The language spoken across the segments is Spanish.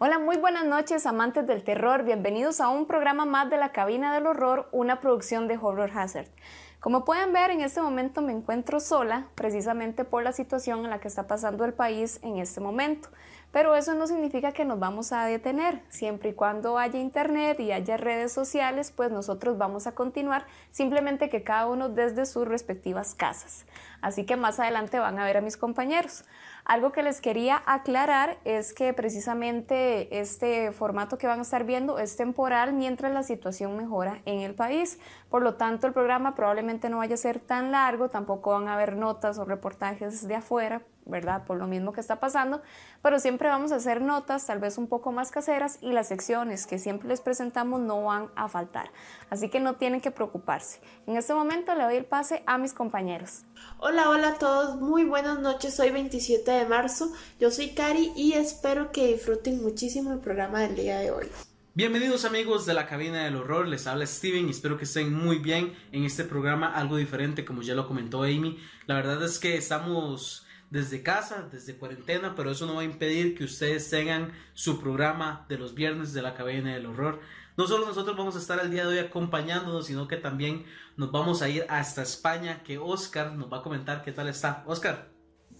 Hola, muy buenas noches, amantes del terror. Bienvenidos a un programa más de la Cabina del Horror, una producción de Horror Hazard. Como pueden ver, en este momento me encuentro sola, precisamente por la situación en la que está pasando el país en este momento. Pero eso no significa que nos vamos a detener. Siempre y cuando haya internet y haya redes sociales, pues nosotros vamos a continuar, simplemente que cada uno desde sus respectivas casas. Así que más adelante van a ver a mis compañeros. Algo que les quería aclarar es que precisamente este formato que van a estar viendo es temporal mientras la situación mejora en el país. Por lo tanto, el programa probablemente no vaya a ser tan largo, tampoco van a haber notas o reportajes de afuera, ¿verdad? Por lo mismo que está pasando, pero siempre vamos a hacer notas, tal vez un poco más caseras, y las secciones que siempre les presentamos no van a faltar. Así que no tienen que preocuparse. En este momento le doy el pase a mis compañeros. Hola, hola a todos, muy buenas noches, hoy 27 de marzo, yo soy Cari y espero que disfruten muchísimo el programa del día de hoy. Bienvenidos amigos de la cabina del horror, les habla Steven y espero que estén muy bien en este programa, algo diferente como ya lo comentó Amy. La verdad es que estamos desde casa, desde cuarentena, pero eso no va a impedir que ustedes tengan su programa de los viernes de la cabina del horror. No solo nosotros vamos a estar el día de hoy acompañándonos, sino que también nos vamos a ir hasta España, que Oscar nos va a comentar qué tal está. Oscar.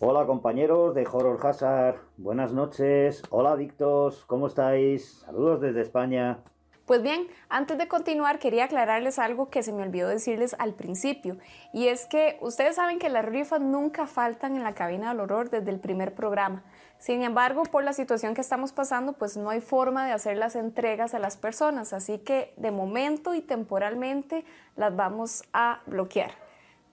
Hola compañeros de Horror Hazard, buenas noches, hola adictos, ¿cómo estáis? Saludos desde España. Pues bien, antes de continuar quería aclararles algo que se me olvidó decirles al principio, y es que ustedes saben que las rifas nunca faltan en la cabina del horror desde el primer programa. Sin embargo, por la situación que estamos pasando, pues no hay forma de hacer las entregas a las personas, así que de momento y temporalmente las vamos a bloquear.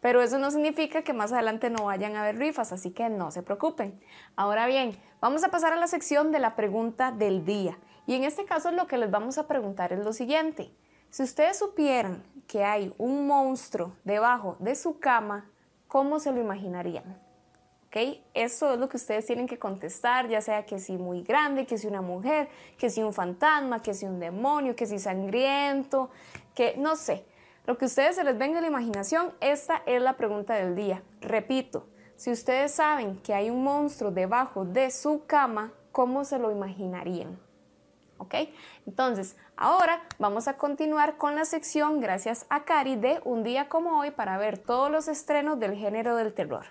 Pero eso no significa que más adelante no vayan a haber rifas, así que no se preocupen. Ahora bien, vamos a pasar a la sección de la pregunta del día. Y en este caso lo que les vamos a preguntar es lo siguiente. Si ustedes supieran que hay un monstruo debajo de su cama, ¿cómo se lo imaginarían? ¿Ok? Eso es lo que ustedes tienen que contestar, ya sea que si muy grande, que si una mujer, que si un fantasma, que si un demonio, que si sangriento, que no sé. Lo que ustedes se les venga a la imaginación, esta es la pregunta del día. Repito, si ustedes saben que hay un monstruo debajo de su cama, ¿cómo se lo imaginarían? ¿Ok? Entonces, ahora vamos a continuar con la sección, gracias a Cari, de Un día como hoy para ver todos los estrenos del género del terror.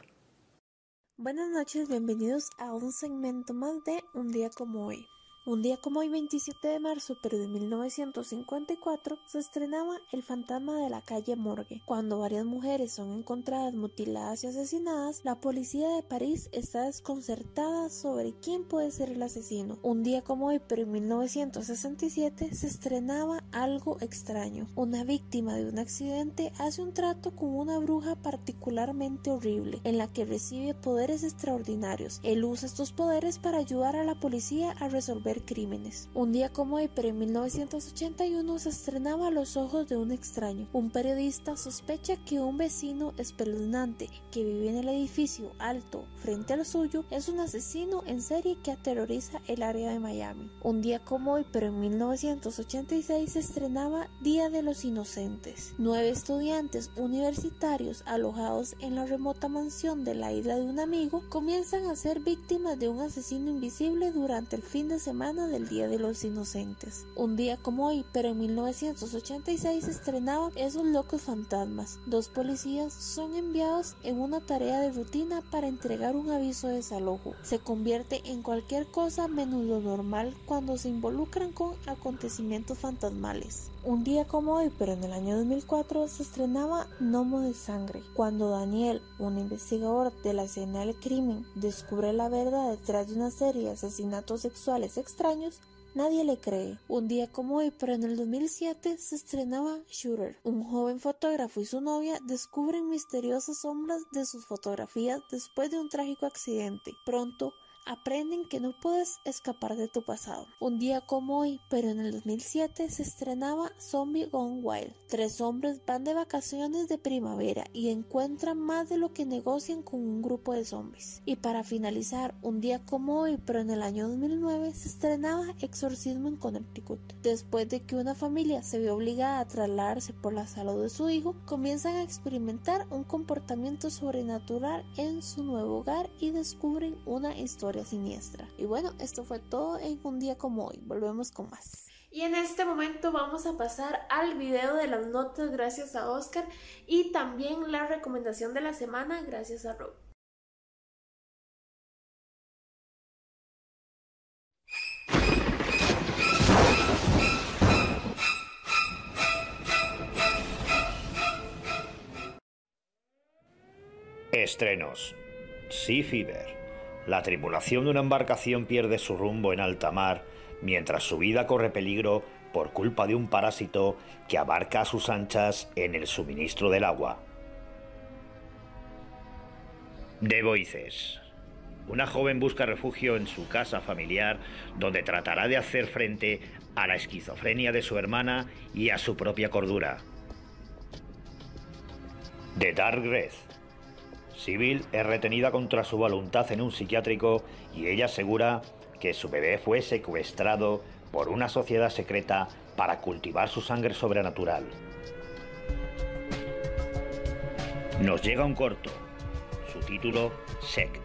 Buenas noches, bienvenidos a un segmento más de Un día como hoy. Un día como hoy, 27 de marzo, pero de 1954, se estrenaba El fantasma de la calle Morgue. Cuando varias mujeres son encontradas mutiladas y asesinadas, la policía de París está desconcertada sobre quién puede ser el asesino. Un día como hoy, pero en 1967, se estrenaba Algo extraño. Una víctima de un accidente hace un trato con una bruja particularmente horrible, en la que recibe poderes extraordinarios. Él usa estos poderes para ayudar a la policía a resolver crímenes. Un día como hoy, pero en 1981, se estrenaba Los ojos de un extraño. Un periodista sospecha que un vecino espeluznante que vive en el edificio alto frente al suyo es un asesino en serie que aterroriza el área de Miami. Un día como hoy, pero en 1986, se estrenaba Día de los Inocentes. Nueve estudiantes universitarios alojados en la remota mansión de la isla de un amigo comienzan a ser víctimas de un asesino invisible durante el fin de semana del Día de los Inocentes. Un día como hoy, pero en 1986 se estrenaba Esos locos fantasmas. Dos policías son enviados en una tarea de rutina para entregar un aviso de desalojo. Se convierte en cualquier cosa menos lo normal cuando se involucran con acontecimientos fantasmales. Un día como hoy, pero en el año 2004, se estrenaba Nomo de Sangre. Cuando Daniel, un investigador de la escena del crimen, descubre la verdad detrás de una serie de asesinatos sexuales extraños, Nadie le cree. Un día como hoy, pero en el 2007, se estrenaba Shooter. Un joven fotógrafo y su novia descubren misteriosas sombras de sus fotografías después de un trágico accidente. Pronto, aprenden que no puedes escapar de tu pasado. Un día como hoy, pero en el 2007 se estrenaba Zombie Gone Wild. Tres hombres van de vacaciones de primavera y encuentran más de lo que negocian con un grupo de zombies. Y para finalizar, un día como hoy, pero en el año 2009 se estrenaba Exorcismo en Connecticut. Después de que una familia se vio obligada a trasladarse por la salud de su hijo, comienzan a experimentar un comportamiento sobrenatural en su nuevo hogar y descubren una historia historia siniestra. Y bueno, esto fue todo en un día como hoy. Volvemos con más. Y en este momento vamos a pasar al video de las notas gracias a Oscar y también la recomendación de la semana gracias a Rob. Estrenos. Sea Fever. La tripulación de una embarcación pierde su rumbo en alta mar mientras su vida corre peligro por culpa de un parásito que abarca a sus anchas en el suministro del agua. De Voices. Una joven busca refugio en su casa familiar donde tratará de hacer frente a la esquizofrenia de su hermana y a su propia cordura. The Dark Red. Sibyl es retenida contra su voluntad en un psiquiátrico y ella asegura que su bebé fue secuestrado por una sociedad secreta para cultivar su sangre sobrenatural. Nos llega un corto, su título Sec.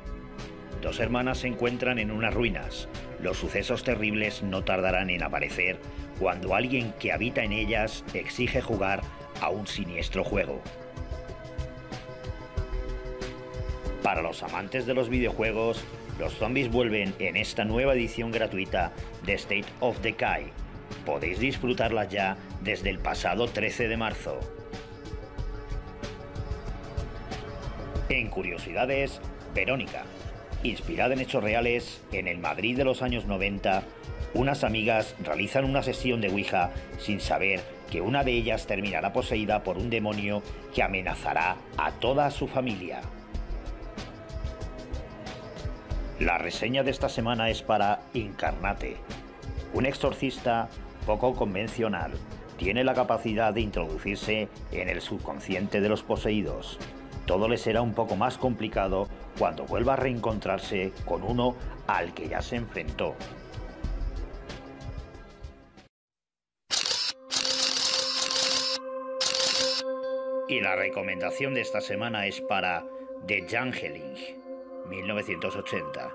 Dos hermanas se encuentran en unas ruinas. Los sucesos terribles no tardarán en aparecer cuando alguien que habita en ellas exige jugar a un siniestro juego. Para los amantes de los videojuegos, los zombies vuelven en esta nueva edición gratuita de State of Decay. Podéis disfrutarla ya desde el pasado 13 de marzo. En curiosidades, Verónica. Inspirada en hechos reales, en el Madrid de los años 90, unas amigas realizan una sesión de Ouija sin saber que una de ellas terminará poseída por un demonio que amenazará a toda su familia. La reseña de esta semana es para Incarnate, un exorcista poco convencional. Tiene la capacidad de introducirse en el subconsciente de los poseídos. Todo le será un poco más complicado cuando vuelva a reencontrarse con uno al que ya se enfrentó. Y la recomendación de esta semana es para The Jangeling 1980.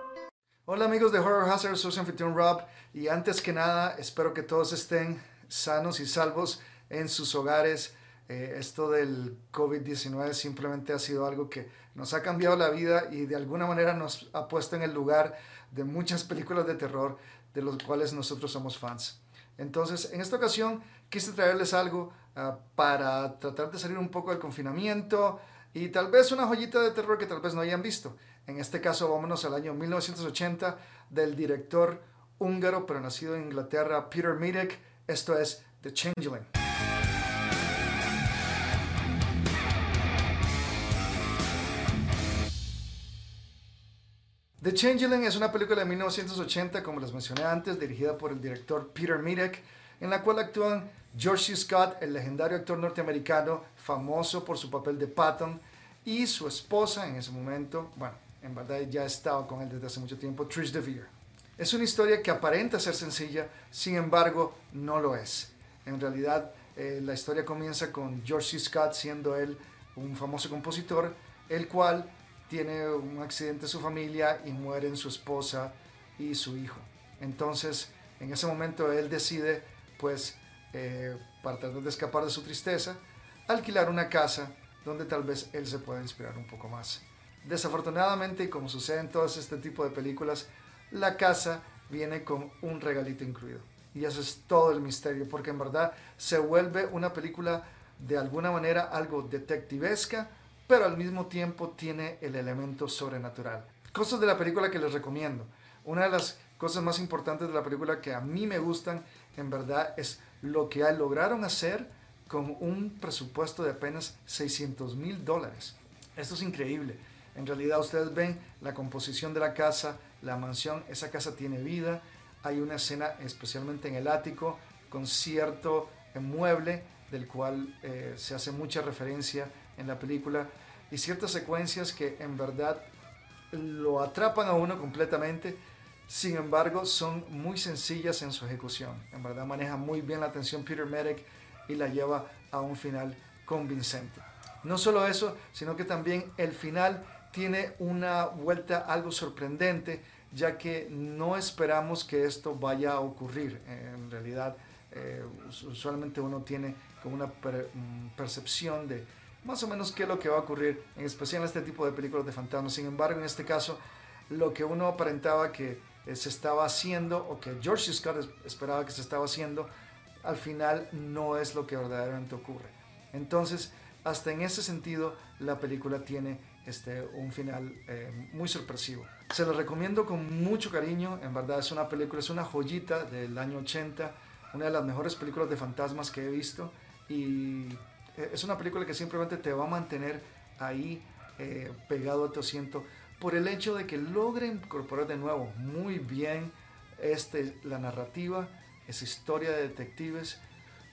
Hola amigos de Horror Hazard, soy su anfitrión Rob y antes que nada espero que todos estén sanos y salvos en sus hogares. Eh, esto del COVID-19 simplemente ha sido algo que nos ha cambiado la vida y de alguna manera nos ha puesto en el lugar de muchas películas de terror de los cuales nosotros somos fans. Entonces, en esta ocasión quise traerles algo ah, para tratar de salir un poco del confinamiento y tal vez una joyita de terror que tal vez no hayan visto. En este caso, vámonos al año 1980 del director húngaro, pero nacido en Inglaterra, Peter Midek. Esto es The Changeling. The Changeling es una película de 1980, como les mencioné antes, dirigida por el director Peter Midek, en la cual actúan George C. Scott, el legendario actor norteamericano, famoso por su papel de Patton, y su esposa en ese momento, bueno, en verdad ya estaba con él desde hace mucho tiempo, Trish DeVere. Es una historia que aparenta ser sencilla, sin embargo no lo es. En realidad eh, la historia comienza con George C. Scott siendo él un famoso compositor, el cual tiene un accidente en su familia y mueren su esposa y su hijo. Entonces en ese momento él decide, pues, eh, para tratar de escapar de su tristeza, alquilar una casa donde tal vez él se pueda inspirar un poco más. Desafortunadamente, como sucede en todos este tipo de películas, la casa viene con un regalito incluido. Y eso es todo el misterio, porque en verdad se vuelve una película de alguna manera algo detectivesca, pero al mismo tiempo tiene el elemento sobrenatural. Cosas de la película que les recomiendo. Una de las cosas más importantes de la película que a mí me gustan, en verdad, es lo que lograron hacer con un presupuesto de apenas 600 mil dólares. Esto es increíble. En realidad ustedes ven la composición de la casa, la mansión, esa casa tiene vida. Hay una escena especialmente en el ático con cierto mueble del cual eh, se hace mucha referencia en la película y ciertas secuencias que en verdad lo atrapan a uno completamente. Sin embargo, son muy sencillas en su ejecución. En verdad maneja muy bien la atención Peter Medic y la lleva a un final convincente. No solo eso, sino que también el final tiene una vuelta algo sorprendente, ya que no esperamos que esto vaya a ocurrir. En realidad, eh, usualmente uno tiene como una mm, percepción de más o menos qué es lo que va a ocurrir, en especial en este tipo de películas de fantasmas. Sin embargo, en este caso, lo que uno aparentaba que eh, se estaba haciendo o que George Scott esperaba que se estaba haciendo, al final no es lo que verdaderamente ocurre. Entonces, hasta en ese sentido, la película tiene este, un final eh, muy sorpresivo. Se lo recomiendo con mucho cariño, en verdad es una película, es una joyita del año 80, una de las mejores películas de fantasmas que he visto y eh, es una película que simplemente te va a mantener ahí eh, pegado a tu asiento por el hecho de que logra incorporar de nuevo muy bien este, la narrativa, esa historia de detectives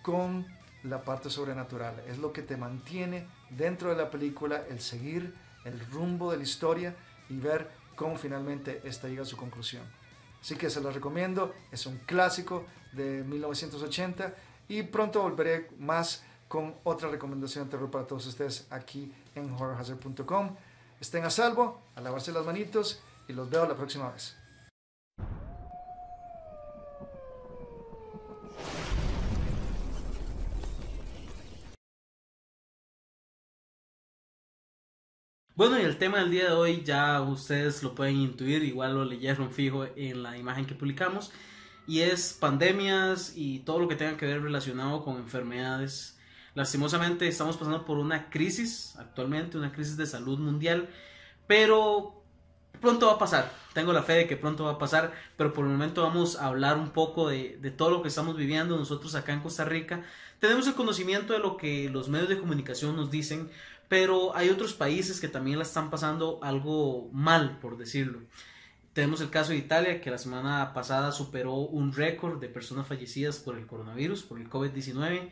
con la parte sobrenatural. Es lo que te mantiene dentro de la película, el seguir el rumbo de la historia y ver cómo finalmente esta llega a su conclusión. Así que se lo recomiendo, es un clásico de 1980 y pronto volveré más con otra recomendación de terror para todos ustedes aquí en horrorhazard.com. Estén a salvo, a lavarse las manitos y los veo la próxima vez. Bueno, y el tema del día de hoy ya ustedes lo pueden intuir, igual lo leyeron fijo en la imagen que publicamos, y es pandemias y todo lo que tenga que ver relacionado con enfermedades Lastimosamente estamos pasando por una crisis actualmente, una crisis de salud mundial, pero pronto va a pasar. Tengo la fe de que pronto va a pasar, pero por el momento vamos a hablar un poco de, todo lo que estamos viviendo nosotros acá en Costa Rica. Tenemos el conocimiento de lo que los medios de comunicación nos dicen, pero hay otros países que también la están pasando algo mal, por decirlo. Tenemos el caso de Italia, que la semana pasada superó un récord de personas fallecidas por el coronavirus, por el COVID-19.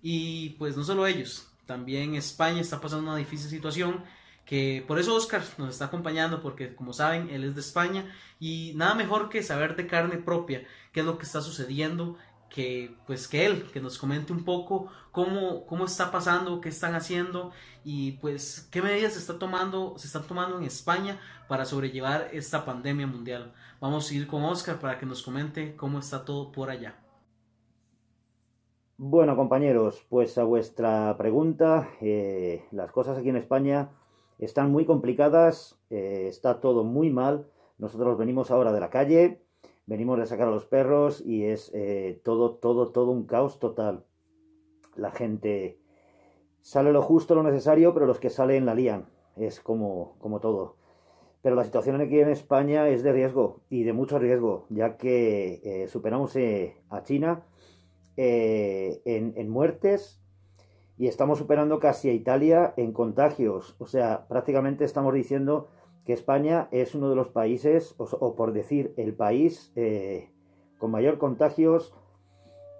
Y pues no solo ellos, también España está pasando una difícil situación que por eso Oscar nos está acompañando porque como saben él es de España y nada mejor que saber de carne propia qué es lo que está sucediendo que pues que él que nos comente un poco cómo, cómo está pasando, qué están haciendo y pues qué medidas se está tomando, se están tomando en España para sobrellevar esta pandemia mundial. Vamos a ir con Oscar para que nos comente cómo está todo por allá. Bueno, compañeros, pues a vuestra pregunta, eh, las cosas aquí en España están muy complicadas, eh, está todo muy mal. Nosotros venimos ahora de la calle, venimos de sacar a los perros y es eh, todo, todo, todo un caos total. La gente sale lo justo, lo necesario, pero los que salen la lían. Es como, como todo. Pero la situación aquí en España es de riesgo y de mucho riesgo, ya que superamos a China eh, en, muertes y estamos superando casi a Italia en contagios. O sea, prácticamente estamos diciendo España es uno de los países, o, por decir, el país eh, con mayor contagios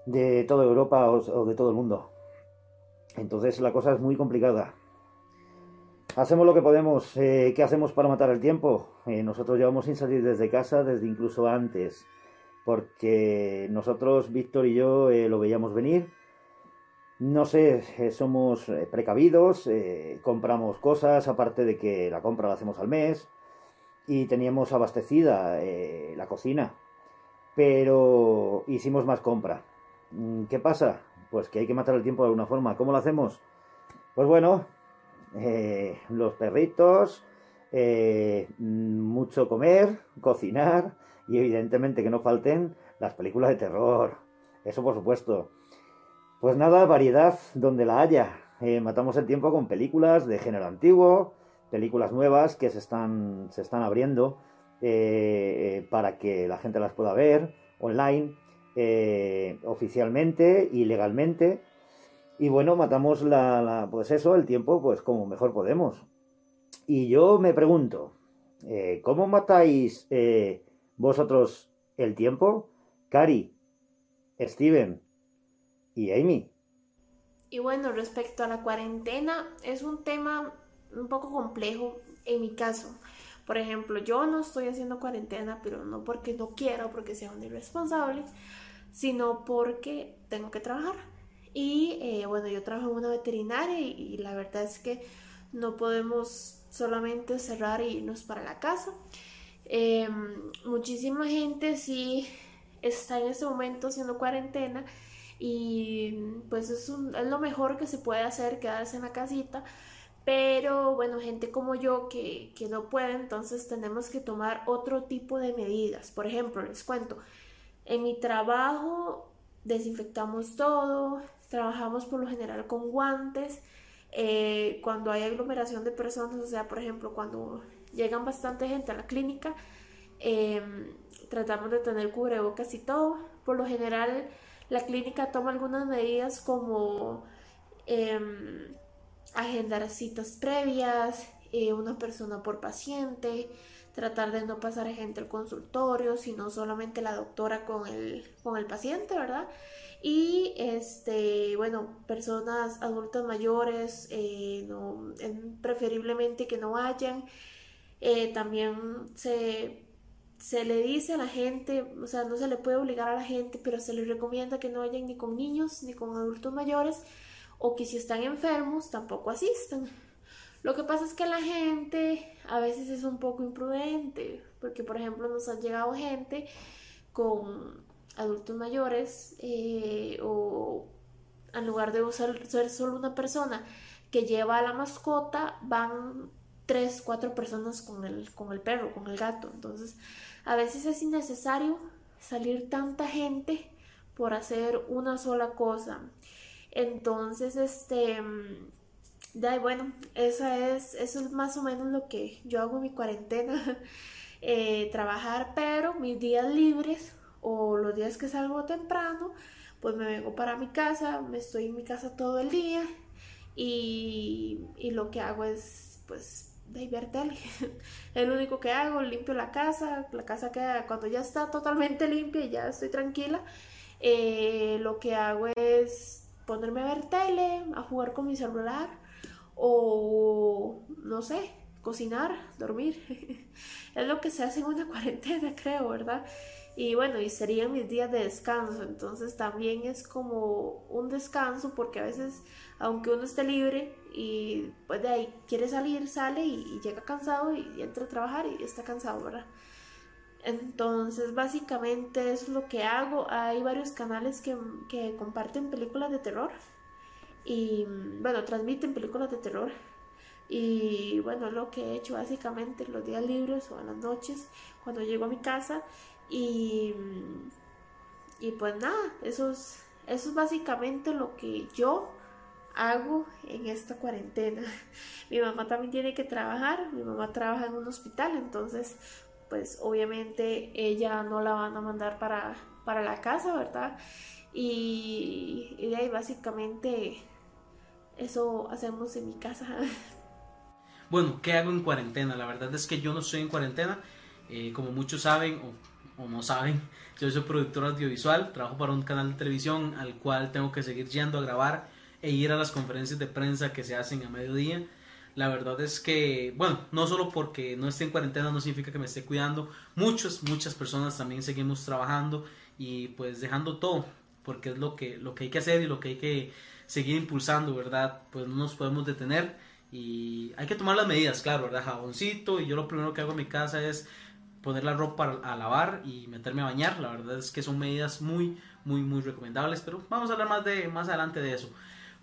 de toda Europa o, de todo el mundo. Entonces la cosa es muy complicada. Hacemos lo que podemos. Eh, ¿Qué hacemos para matar el tiempo? nosotros llevamos sin salir desde casa desde incluso antes porque nosotros, Víctor y yo, eh, lo veíamos venir. No sé, eh, somos eh, precavidos, compramos cosas, aparte de que la compra la hacemos al mes, y teníamos abastecida la cocina, pero hicimos más compra. Mm, ¿Qué pasa? Pues que hay que matar el tiempo de alguna forma. ¿Cómo lo hacemos? Pues bueno, los perritos, mucho comer, cocinar, y evidentemente que no falten las películas de terror. Eso por supuesto. Pues nada, variedad donde la haya. Eh, matamos el tiempo con películas de género antiguo, películas nuevas que se están, se están abriendo eh, para que la gente las pueda ver online, eh, oficialmente y legalmente. Y bueno, matamos la, pues eso, el tiempo, pues como mejor podemos. Y yo me pregunto, ¿cómo matáis vosotros el tiempo, Cari, Steven y Amy. Y bueno, respecto a la cuarentena, es un tema un poco complejo en mi caso. Por ejemplo, yo no estoy haciendo cuarentena, pero no porque no quiera o porque sea un irresponsable, sino porque tengo que trabajar. Y eh, bueno, yo trabajo en una veterinaria y, la verdad es que no podemos solamente cerrar y irnos para la casa. Em, muchísima gente sí está en este momento haciendo cuarentena y pues es, es lo mejor que se puede hacer, quedarse en la casita. Pero bueno, gente como yo que, que no puede, entonces tenemos que tomar otro tipo de medidas. Por ejemplo, les cuento, en mi trabajo desinfectamos todo, trabajamos por lo general con guantes. Eh, cuando hay aglomeración de personas, o sea, por ejemplo, cuando llegan bastante gente a la clínica, em, tratamos de tener cubrebocas y todo. Por lo general, la clínica toma algunas medidas como em, agendar citas previas, eh, una persona por paciente, tratar de no pasar gente al consultorio, sino solamente la doctora con el, con el paciente, ¿verdad? Y este, bueno, personas adultas mayores, eh, preferiblemente que no vayan. Eh, también se, se le dice a la gente, o sea, no se le puede obligar a la gente, pero se les recomienda que no vayan ni con niños ni con adultos mayores o que si están enfermos tampoco asistan. Lo que pasa es que la gente a veces es un poco imprudente, porque por ejemplo nos ha llegado gente con adultos mayores eh, o en lugar de usar, ser solo una persona que lleva a la mascota, van tres, cuatro personas con el, con el perro, con el gato. Entonces, a veces es innecesario salir tanta gente por hacer una sola cosa. Entonces, este, ya, bueno, esa es, eso es más o menos lo que yo hago en mi cuarentena, eh, trabajar, pero mis días libres o los días que salgo temprano, pues me vengo para mi casa, me estoy en mi casa todo el día y, y lo que hago es, pues, de ver tele. es lo único que hago, limpio la casa, la casa queda, cuando ya está totalmente limpia y ya estoy tranquila, eh, lo que hago es ponerme a ver tele, a jugar con mi celular o no sé, cocinar, dormir. es lo que se hace en una cuarentena, creo, ¿verdad? Y bueno, y serían mis días de descanso, entonces también es como un descanso porque a veces, aunque uno esté libre y pues de ahí quiere salir, sale y, llega cansado y entra a trabajar y está cansado, ¿verdad? Entonces, básicamente eso es lo que hago. Hay varios canales que, comparten películas de terror. Y bueno, transmiten películas de terror. Y bueno, lo que he hecho básicamente los días libres o en las noches, cuando llego a mi casa. Y, y pues nada, eso es, eso es básicamente lo que yo hago en esta cuarentena. Mi mamá también tiene que trabajar, mi mamá trabaja en un hospital, entonces pues obviamente ella no la van a mandar para, para la casa, ¿verdad? Y, de ahí básicamente eso hacemos en mi casa. Bueno, ¿qué hago en cuarentena? La verdad es que yo no estoy en cuarentena. Eh, como muchos saben o, o, no saben, yo soy productor audiovisual, trabajo para un canal de televisión al cual tengo que seguir yendo a grabar e ir a las conferencias de prensa que se hacen a mediodía. La verdad es que, bueno, no solo porque no esté en cuarentena no significa que me esté cuidando. Muchas, muchas personas también seguimos trabajando y pues dejando todo, porque es lo que, lo que hay que hacer y lo que hay que seguir impulsando, ¿verdad? Pues no nos podemos detener y hay que tomar las medidas, claro, ¿verdad? Jaboncito y yo lo primero que hago en mi casa es poner la ropa a lavar y meterme a bañar. La verdad es que son medidas muy, muy, muy recomendables, pero vamos a hablar más, de, más adelante de eso.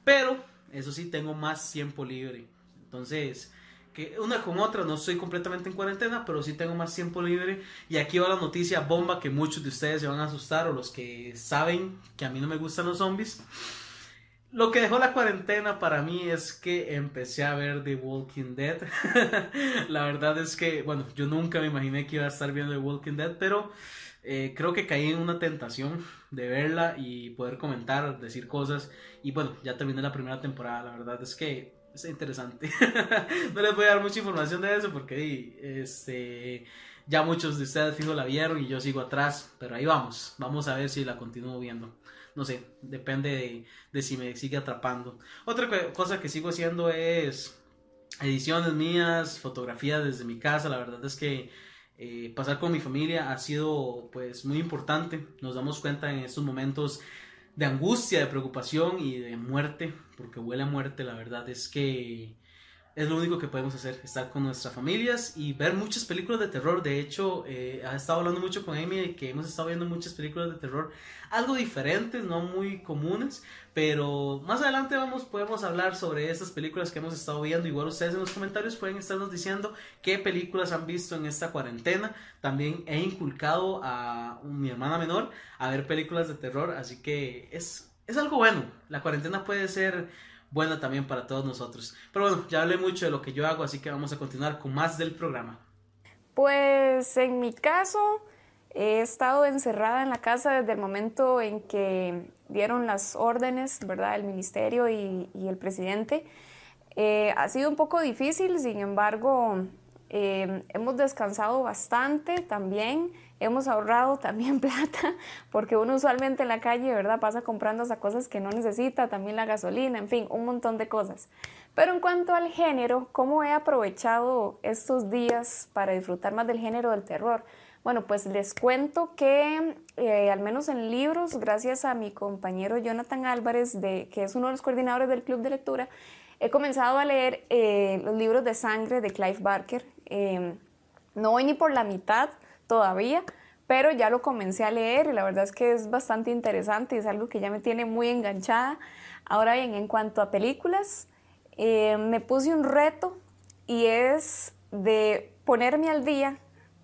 Pero, eso sí, tengo más tiempo libre. Entonces, que una con otra, no estoy completamente en cuarentena, pero sí tengo más tiempo libre. Y aquí va la noticia bomba que muchos de ustedes se van a asustar o los que saben que a mí no me gustan los zombies. Lo que dejó la cuarentena para mí es que empecé a ver The Walking Dead. la verdad es que, bueno, yo nunca me imaginé que iba a estar viendo The Walking Dead, pero eh, creo que caí en una tentación de verla y poder comentar, decir cosas. Y bueno, ya terminé la primera temporada. La verdad es que es interesante. no les voy a dar mucha información de eso porque este, ya muchos de ustedes la vieron y yo sigo atrás, pero ahí vamos, vamos a ver si la continúo viendo. No sé, depende de, si me sigue atrapando. Otra cosa que sigo haciendo es ediciones mías, fotografías desde mi casa. La verdad es que eh, pasar con mi familia ha sido pues muy importante. Nos damos cuenta en estos momentos de angustia, de preocupación y de muerte, porque huele a muerte, la verdad es que es lo único que podemos hacer, estar con nuestras familias y ver muchas películas de terror. De hecho, eh, ha estado hablando mucho con Amy de que hemos estado viendo muchas películas de terror, algo diferentes, no muy comunes, pero más adelante vamos, podemos hablar sobre estas películas que hemos estado viendo. Igual ustedes en los comentarios pueden estarnos diciendo qué películas han visto en esta cuarentena. También he inculcado a mi hermana menor a ver películas de terror, así que es, es algo bueno. La cuarentena puede ser buena también para todos nosotros. Pero bueno, ya hablé mucho de lo que yo hago, así que vamos a continuar con más del programa. Pues en mi caso, he estado encerrada en la casa desde el momento en que dieron las órdenes, ¿verdad? El ministerio y, el presidente. Eh, ha sido un poco difícil, sin embargo, eh, hemos descansado bastante también. Hemos ahorrado también plata, porque uno usualmente en la calle, ¿verdad? Pasa comprando esas cosas que no necesita, también la gasolina, en fin, un montón de cosas. Pero en cuanto al género, ¿cómo he aprovechado estos días para disfrutar más del género del terror? Bueno, pues les cuento que eh, al menos en libros, gracias a mi compañero Jonathan Álvarez, de, que es uno de los coordinadores del Club de Lectura, he comenzado a leer eh, los libros de sangre de Clive Barker. Eh, no voy ni por la mitad, todavía, pero ya lo comencé a leer y la verdad es que es bastante interesante y es algo que ya me tiene muy enganchada. Ahora bien, en cuanto a películas, eh, me puse un reto y es de ponerme al día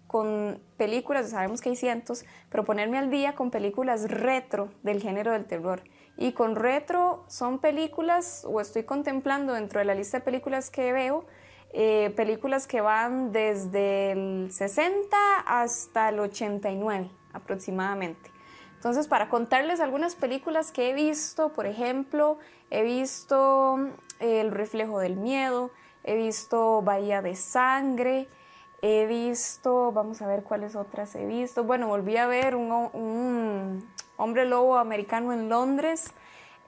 con películas, sabemos que hay cientos, pero ponerme al día con películas retro del género del terror. Y con retro son películas, o estoy contemplando dentro de la lista de películas que veo, eh, películas que van desde el 60 hasta el 89 aproximadamente. Entonces, para contarles algunas películas que he visto, por ejemplo, he visto eh, El reflejo del miedo, he visto Bahía de Sangre, he visto, vamos a ver cuáles otras he visto. Bueno, volví a ver un hombre lobo americano en Londres,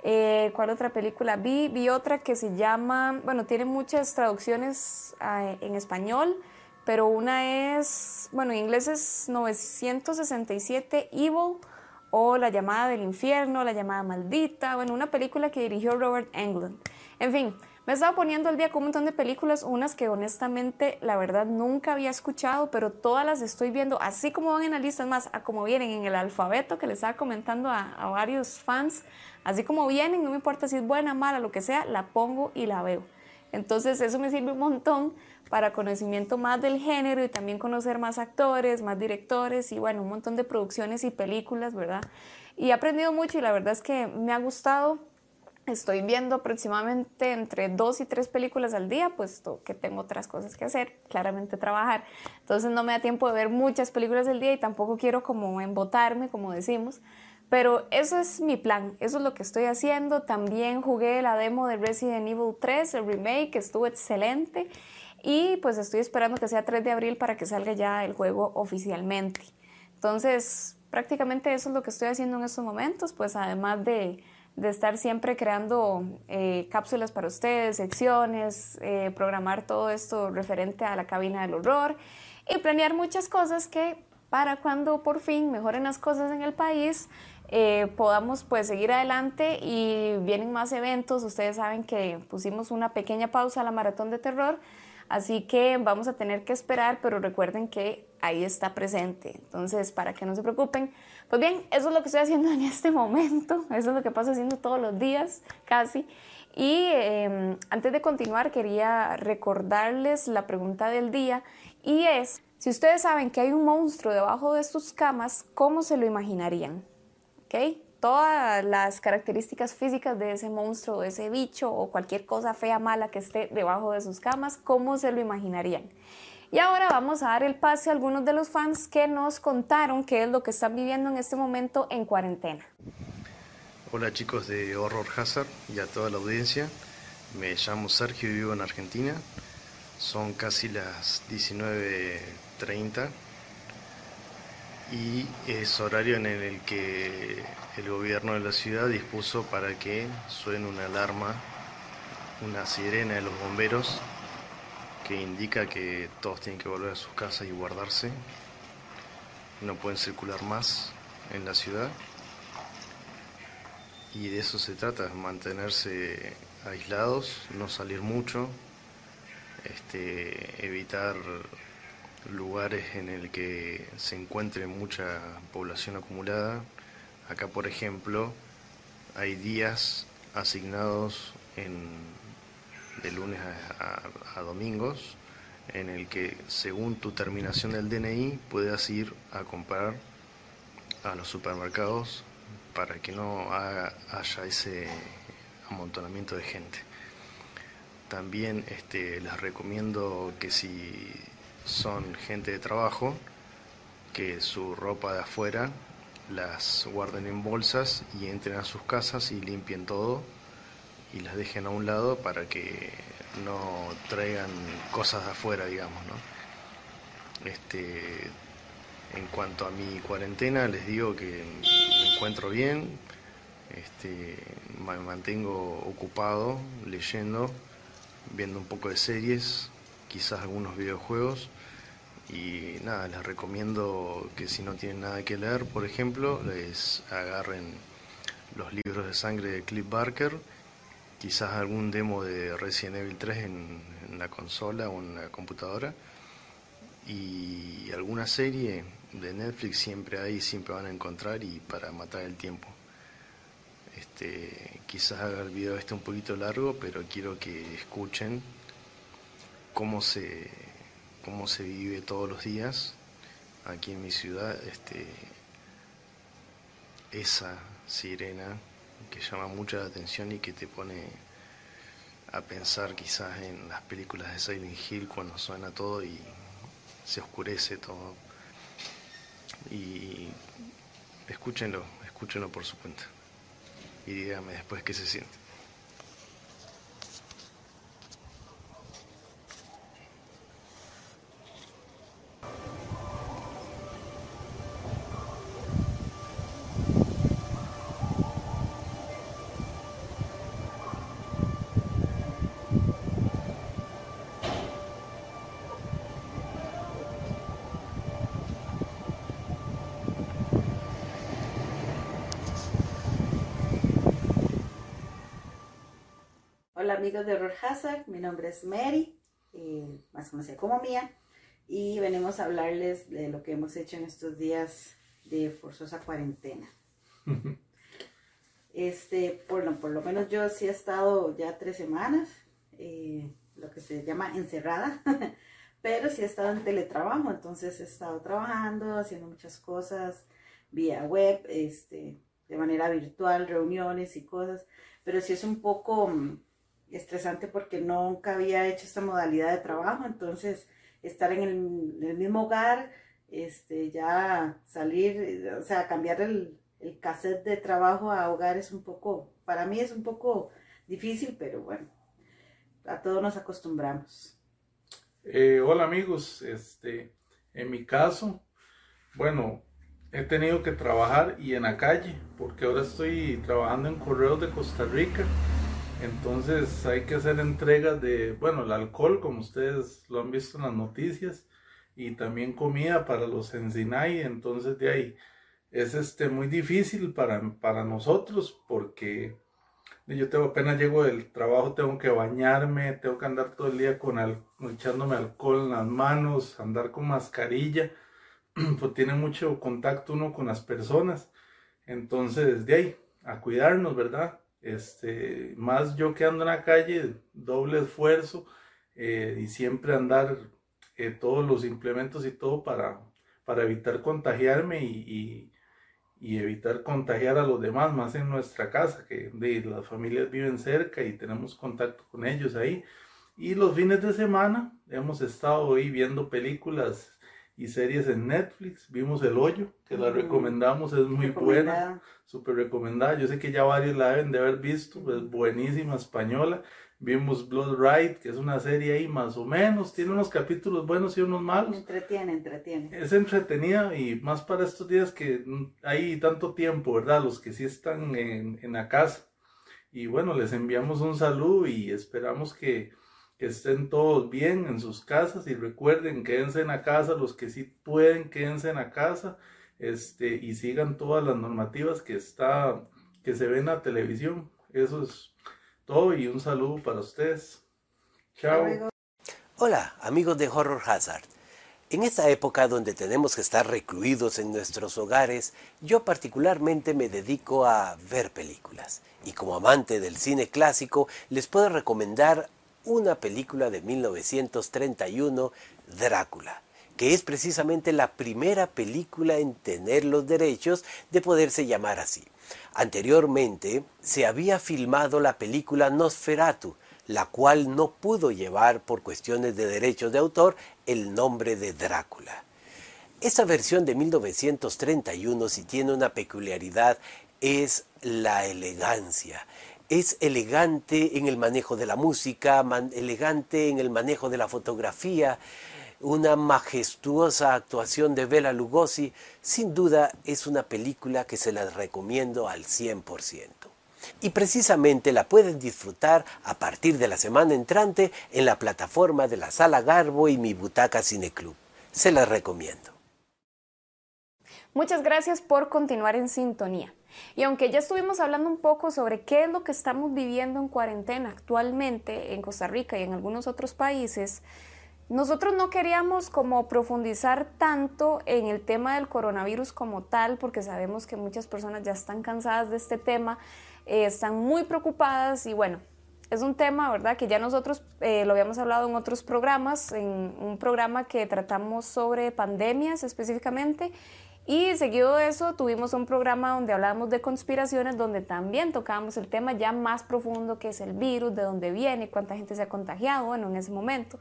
eh, ¿Cuál otra película vi? Vi otra que se llama, bueno, tiene muchas traducciones ah, en español, pero una es, bueno, en inglés es 967 Evil o La llamada del infierno, La llamada maldita, bueno, una película que dirigió Robert Englund. En fin, me estaba poniendo al día con un montón de películas, unas que honestamente la verdad nunca había escuchado, pero todas las estoy viendo, así como van en la lista, más a como vienen en el alfabeto que les estaba comentando a, a varios fans, así como vienen, no me importa si es buena, mala, lo que sea, la pongo y la veo. Entonces eso me sirve un montón para conocimiento más del género y también conocer más actores, más directores y bueno, un montón de producciones y películas, ¿verdad? Y he aprendido mucho y la verdad es que me ha gustado Estoy viendo aproximadamente entre dos y tres películas al día, puesto que tengo otras cosas que hacer, claramente trabajar. Entonces no me da tiempo de ver muchas películas al día y tampoco quiero como embotarme, como decimos. Pero eso es mi plan, eso es lo que estoy haciendo. También jugué la demo de Resident Evil 3, el remake, estuvo excelente. Y pues estoy esperando que sea 3 de abril para que salga ya el juego oficialmente. Entonces, prácticamente eso es lo que estoy haciendo en estos momentos, pues además de de estar siempre creando eh, cápsulas para ustedes, secciones, eh, programar todo esto referente a la cabina del horror y planear muchas cosas que para cuando por fin mejoren las cosas en el país eh, podamos pues seguir adelante y vienen más eventos. Ustedes saben que pusimos una pequeña pausa a la maratón de terror, así que vamos a tener que esperar, pero recuerden que ahí está presente. Entonces, para que no se preocupen, pues bien, eso es lo que estoy haciendo en este momento, eso es lo que paso haciendo todos los días, casi. Y em, antes de continuar, quería recordarles la pregunta del día y es, si ustedes saben que hay un monstruo debajo de sus camas, ¿cómo se lo imaginarían? ¿Ok? Todas las características físicas de ese monstruo, ese bicho o cualquier cosa fea, mala que esté debajo de sus camas, ¿cómo se lo imaginarían? Y ahora vamos a dar el pase a algunos de los fans que nos contaron qué es lo que están viviendo en este momento en cuarentena. Hola chicos de Horror Hazard y a toda la audiencia. Me llamo Sergio y vivo en Argentina. Son casi las 19.30 y es horario en el que el gobierno de la ciudad dispuso para que suene una alarma, una sirena de los bomberos que indica que todos tienen que volver a sus casas y guardarse. No pueden circular más en la ciudad. Y de eso se trata, mantenerse aislados, no salir mucho, este, evitar lugares en el que se encuentre mucha población acumulada. Acá, por ejemplo, hay días asignados en, de lunes a, domingos en el que según tu terminación del DNI puedas ir a comprar a los supermercados para que no haya ese amontonamiento de gente. También este, les recomiendo que si son gente de trabajo, que su ropa de afuera las guarden en bolsas y entren a sus casas y limpien todo y las dejen a un lado para que no traigan cosas de afuera, digamos, ¿no? Este, en cuanto a mi cuarentena, les digo que me encuentro bien, este, me mantengo ocupado leyendo, viendo un poco de series, quizás algunos videojuegos. Y nada, les recomiendo que si no tienen nada que leer, por ejemplo, les agarren los libros de sangre de Cliff Barker, quizás algún demo de Resident Evil 3 en, la consola o en la computadora y alguna serie de Netflix siempre hay, siempre van a encontrar y para matar el tiempo. Este, quizás haga el video este un poquito largo, pero quiero que escuchen cómo se, cómo se vive todos los días aquí en mi ciudad, este, esa sirena que llama mucha atención y que te pone a pensar quizás en las películas de Silent Hill cuando suena todo y se oscurece todo. Y escúchenlo, escúchenlo por su cuenta. Y dígame después qué se siente. Amigos de Horror Hazard, mi nombre es Mary, eh, más conocida como Mía, y venimos a hablarles de lo que hemos hecho en estos días de forzosa cuarentena. este, por lo, por lo menos yo sí he estado ya tres semanas, eh, lo que se llama encerrada, pero sí he estado en teletrabajo, entonces he estado trabajando, haciendo muchas cosas vía web, este, de manera virtual, reuniones y cosas, pero sí es un poco mm, estresante porque nunca había hecho esta modalidad de trabajo, entonces estar en el, mismo hogar, este, ya salir, o sea, cambiar el, el cassette de trabajo a hogar es un poco, para mí es un poco difícil, pero bueno, a todos nos acostumbramos. Eh, hola amigos, este, en mi caso, bueno, he tenido que trabajar y en la calle, porque ahora estoy trabajando en Correos de Costa Rica entonces hay que hacer entregas de, bueno, el alcohol, como ustedes lo han visto en las noticias, y también comida para los Encinay. Entonces de ahí es este, muy difícil para, para nosotros porque yo tengo, apenas llego del trabajo, tengo que bañarme, tengo que andar todo el día con echándome alcohol en las manos, andar con mascarilla, pues tiene mucho contacto uno con las personas. Entonces, de ahí, a cuidarnos, ¿verdad? Este, más yo que ando en la calle, doble esfuerzo eh, y siempre andar eh, todos los implementos y todo para, para evitar contagiarme y, y, evitar contagiar a los demás, más en nuestra casa, que de, las familias viven cerca y tenemos contacto con ellos ahí. Y los fines de semana hemos estado ahí viendo películas y series en Netflix. Vimos El Hoyo, que la recomendamos, es muy buena, súper recomendada. Yo sé que ya varios la deben de haber visto, es buenísima, española. Vimos Blood Ride, que es una serie ahí más o menos, tiene unos capítulos buenos y unos malos. Entretiene, entretiene. Es entretenida y más para estos días que hay tanto tiempo, ¿verdad? Los que sí están en, en la casa. Y bueno, les enviamos un saludo y esperamos que, que estén todos bien en sus casas y recuerden, quédense en la casa, los que sí pueden, quédense en la casa este, y sigan todas las normativas que, está, que se ven en la televisión. Eso es todo y un saludo para ustedes. Chao. Hola, amigos de Horror Hazard. En esta época donde tenemos que estar recluidos en nuestros hogares, yo particularmente me dedico a ver películas. Y como amante del cine clásico, les puedo recomendar una película de 1931, Drácula, que es precisamente la primera película en tener los derechos de poderse llamar así. Anteriormente se había filmado la película Nosferatu, la cual no pudo llevar por cuestiones de derechos de autor el nombre de Drácula. Esta versión de 1931 si tiene una peculiaridad es la elegancia. Es elegante en el manejo de la música, elegante en el manejo de la fotografía, una majestuosa actuación de Bela Lugosi. Sin duda es una película que se la recomiendo al 100% y precisamente la pueden disfrutar a partir de la semana entrante en la plataforma de la Sala Garbo y Mi Butaca Cine Club. Se las recomiendo. Muchas gracias por continuar en sintonía. Y aunque ya estuvimos hablando un poco sobre qué es lo que estamos viviendo en cuarentena actualmente en Costa Rica y en algunos otros países, nosotros no queríamos como profundizar tanto en el tema del coronavirus como tal, porque sabemos que muchas personas ya están cansadas de este tema eh, están muy preocupadas y bueno, es un tema, ¿verdad? Que ya nosotros eh, lo habíamos hablado en otros programas, en un programa que tratamos sobre pandemias específicamente. Y seguido de eso tuvimos un programa donde hablábamos de conspiraciones, donde también tocábamos el tema ya más profundo que es el virus, de dónde viene, cuánta gente se ha contagiado, en ese momento.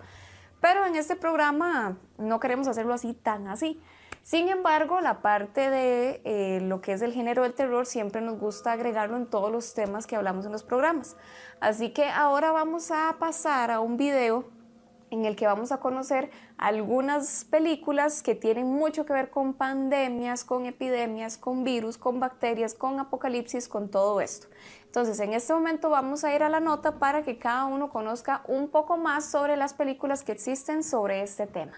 Pero en este programa no queremos hacerlo así tan así. Sin embargo, la parte de eh, lo que es el género del terror siempre nos gusta agregarlo en todos los temas que hablamos en los programas. Así que ahora vamos a pasar a un video en el que vamos a conocer algunas películas que tienen mucho que ver con pandemias, con epidemias, con virus, con bacterias, con apocalipsis, con todo esto. Entonces, en este momento vamos a ir a la nota para que cada uno conozca un poco más sobre las películas que existen sobre este tema.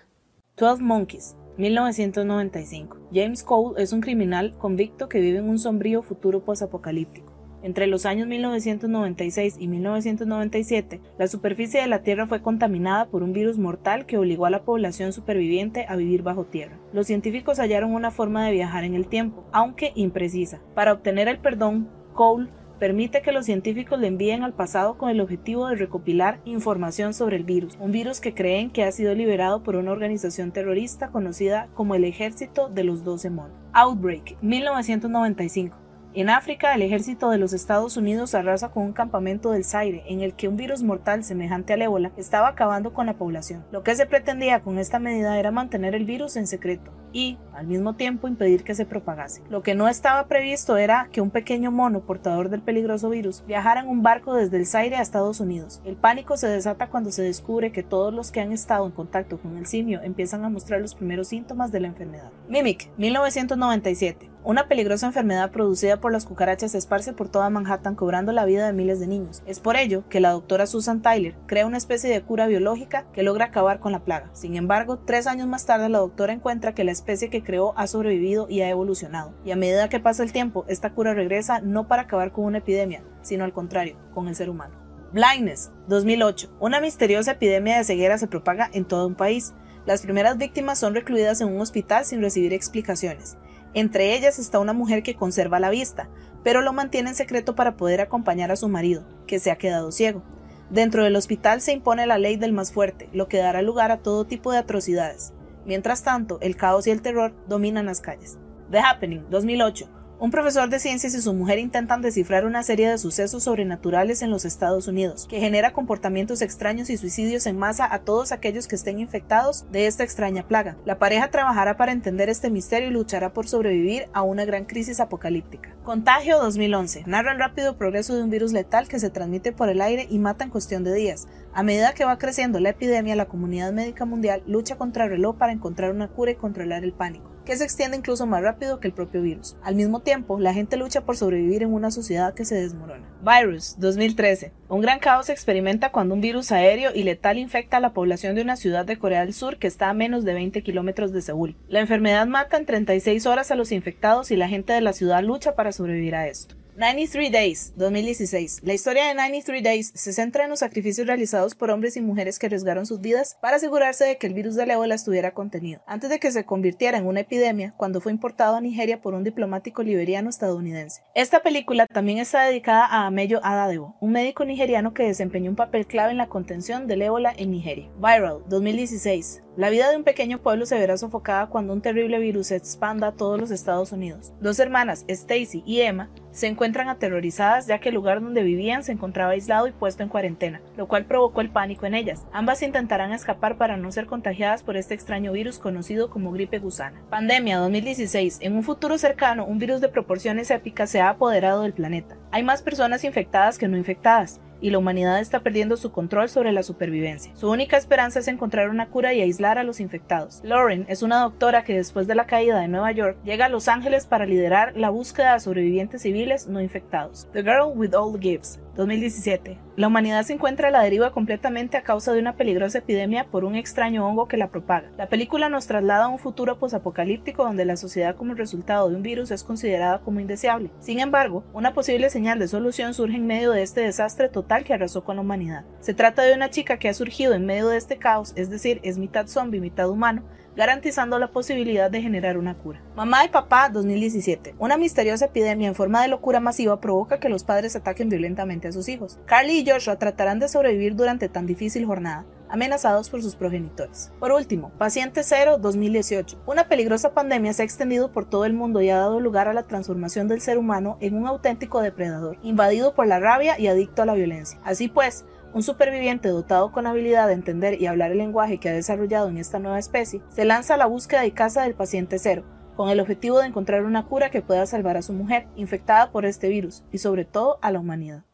12 Monkeys 1995. James Cole es un criminal convicto que vive en un sombrío futuro posapocalíptico. Entre los años 1996 y 1997, la superficie de la Tierra fue contaminada por un virus mortal que obligó a la población superviviente a vivir bajo tierra. Los científicos hallaron una forma de viajar en el tiempo, aunque imprecisa. Para obtener el perdón, Cole permite que los científicos le envíen al pasado con el objetivo de recopilar información sobre el virus, un virus que creen que ha sido liberado por una organización terrorista conocida como el Ejército de los Doce Mon. Outbreak, 1995. En África, el ejército de los Estados Unidos arrasa con un campamento del Zaire en el que un virus mortal semejante al ébola estaba acabando con la población. Lo que se pretendía con esta medida era mantener el virus en secreto y, al mismo tiempo, impedir que se propagase. Lo que no estaba previsto era que un pequeño mono portador del peligroso virus viajara en un barco desde el Zaire a Estados Unidos. El pánico se desata cuando se descubre que todos los que han estado en contacto con el simio empiezan a mostrar los primeros síntomas de la enfermedad. Mimic, 1997. Una peligrosa enfermedad producida por las cucarachas se esparce por toda Manhattan cobrando la vida de miles de niños. Es por ello que la doctora Susan Tyler crea una especie de cura biológica que logra acabar con la plaga. Sin embargo, tres años más tarde la doctora encuentra que la que creó ha sobrevivido y ha evolucionado. Y a medida que pasa el tiempo, esta cura regresa no para acabar con una epidemia, sino al contrario, con el ser humano. Blindness, 2008. Una misteriosa epidemia de ceguera se propaga en todo un país. Las primeras víctimas son recluidas en un hospital sin recibir explicaciones. Entre ellas está una mujer que conserva la vista, pero lo mantiene en secreto para poder acompañar a su marido, que se ha quedado ciego. Dentro del hospital se impone la ley del más fuerte, lo que dará lugar a todo tipo de atrocidades. Mientras tanto, el caos y el terror dominan las calles. The Happening, 2008. Un profesor de ciencias y su mujer intentan descifrar una serie de sucesos sobrenaturales en los Estados Unidos, que genera comportamientos extraños y suicidios en masa a todos aquellos que estén infectados de esta extraña plaga. La pareja trabajará para entender este misterio y luchará por sobrevivir a una gran crisis apocalíptica. Contagio 2011. Narra el rápido progreso de un virus letal que se transmite por el aire y mata en cuestión de días. A medida que va creciendo la epidemia, la comunidad médica mundial lucha contra el reloj para encontrar una cura y controlar el pánico que se extiende incluso más rápido que el propio virus. Al mismo tiempo, la gente lucha por sobrevivir en una sociedad que se desmorona. Virus, 2013. Un gran caos se experimenta cuando un virus aéreo y letal infecta a la población de una ciudad de Corea del Sur que está a menos de 20 kilómetros de Seúl. La enfermedad mata en 36 horas a los infectados y la gente de la ciudad lucha para sobrevivir a esto. 93 Days, 2016. La historia de 93 Days se centra en los sacrificios realizados por hombres y mujeres que arriesgaron sus vidas para asegurarse de que el virus del ébola estuviera contenido, antes de que se convirtiera en una epidemia cuando fue importado a Nigeria por un diplomático liberiano estadounidense. Esta película también está dedicada a Ameyo Adadebo, un médico nigeriano que desempeñó un papel clave en la contención del ébola en Nigeria. Viral, 2016. La vida de un pequeño pueblo se verá sofocada cuando un terrible virus se expanda a todos los Estados Unidos. Dos hermanas, Stacy y Emma, se encuentran aterrorizadas ya que el lugar donde vivían se encontraba aislado y puesto en cuarentena, lo cual provocó el pánico en ellas. Ambas intentarán escapar para no ser contagiadas por este extraño virus conocido como gripe gusana. Pandemia 2016. En un futuro cercano, un virus de proporciones épicas se ha apoderado del planeta. Hay más personas infectadas que no infectadas y la humanidad está perdiendo su control sobre la supervivencia. Su única esperanza es encontrar una cura y aislar a los infectados. Lauren es una doctora que después de la caída de Nueva York llega a Los Ángeles para liderar la búsqueda de sobrevivientes civiles no infectados. The Girl with All the Gifts 2017. La humanidad se encuentra a la deriva completamente a causa de una peligrosa epidemia por un extraño hongo que la propaga. La película nos traslada a un futuro posapocalíptico donde la sociedad como resultado de un virus es considerada como indeseable. Sin embargo, una posible señal de solución surge en medio de este desastre total que arrasó con la humanidad. Se trata de una chica que ha surgido en medio de este caos, es decir, es mitad zombie, mitad humano, garantizando la posibilidad de generar una cura. Mamá y Papá 2017. Una misteriosa epidemia en forma de locura masiva provoca que los padres ataquen violentamente a sus hijos. Carly y Joshua tratarán de sobrevivir durante tan difícil jornada, amenazados por sus progenitores. Por último, Paciente Cero 2018. Una peligrosa pandemia se ha extendido por todo el mundo y ha dado lugar a la transformación del ser humano en un auténtico depredador, invadido por la rabia y adicto a la violencia. Así pues, un superviviente dotado con habilidad de entender y hablar el lenguaje que ha desarrollado en esta nueva especie se lanza a la búsqueda y caza del paciente cero, con el objetivo de encontrar una cura que pueda salvar a su mujer, infectada por este virus, y sobre todo a la humanidad.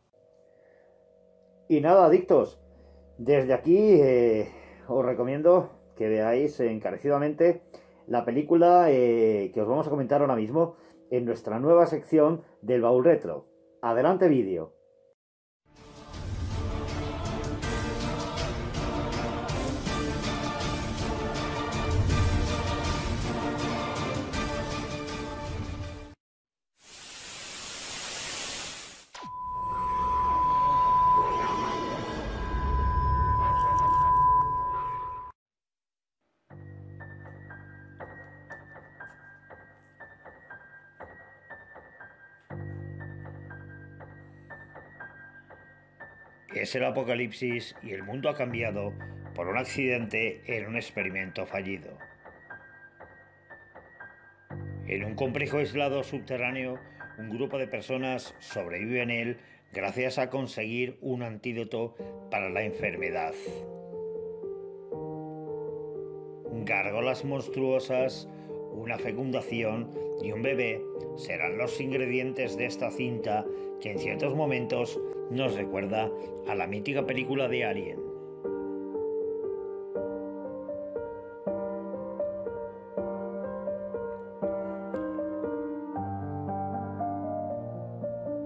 Y nada, adictos, desde aquí eh, os recomiendo que veáis encarecidamente la película eh, que os vamos a comentar ahora mismo en nuestra nueva sección del baúl retro. Adelante vídeo. El apocalipsis y el mundo ha cambiado por un accidente en un experimento fallido. En un complejo aislado subterráneo, un grupo de personas sobrevive en él gracias a conseguir un antídoto para la enfermedad. Gárgolas monstruosas, una fecundación y un bebé serán los ingredientes de esta cinta que en ciertos momentos nos recuerda a la mítica película de Alien.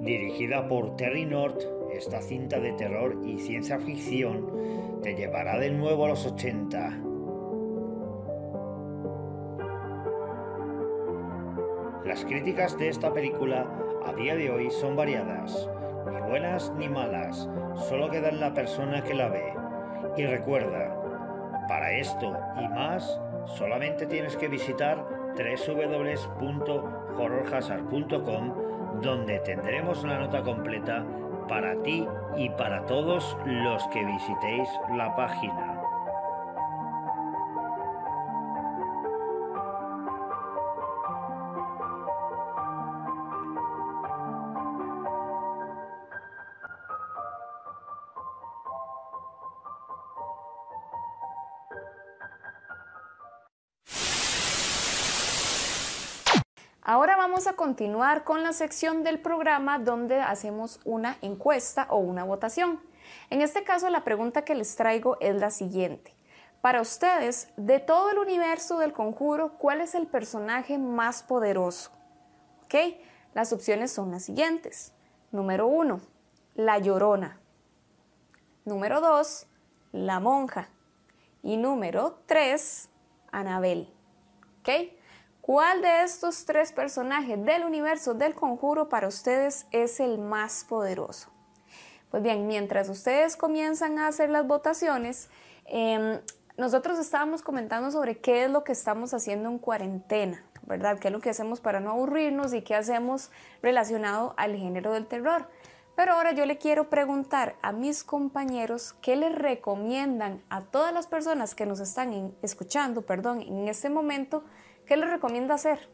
Dirigida por Terry North, esta cinta de terror y ciencia ficción te llevará de nuevo a los 80. Las críticas de esta película a día de hoy son variadas, buenas ni malas, solo queda en la persona que la ve. Y recuerda, para esto y más, solamente tienes que visitar www.horrorhazard.com donde tendremos la nota completa para ti y para todos los que visitéis la página. Continuar con la sección del programa donde hacemos una encuesta o una votación. En este caso la pregunta que les traigo es la siguiente. Para ustedes, de todo el universo del conjuro, ¿cuál es el personaje más poderoso? ¿Ok? Las opciones son las siguientes. Número 1, la llorona. Número 2, la monja. Y número 3, Anabel. ¿Ok? ¿Cuál de estos tres personajes del universo del conjuro para ustedes es el más poderoso? Pues bien, mientras ustedes comienzan a hacer las votaciones, em, nosotros estábamos comentando sobre qué es lo que estamos haciendo en cuarentena, ¿verdad? ¿Qué es lo que hacemos para no aburrirnos y qué hacemos relacionado al género del terror? Pero ahora yo le quiero preguntar a mis compañeros qué les recomiendan a todas las personas que nos están escuchando, perdón, en este momento, qué les recomienda hacer.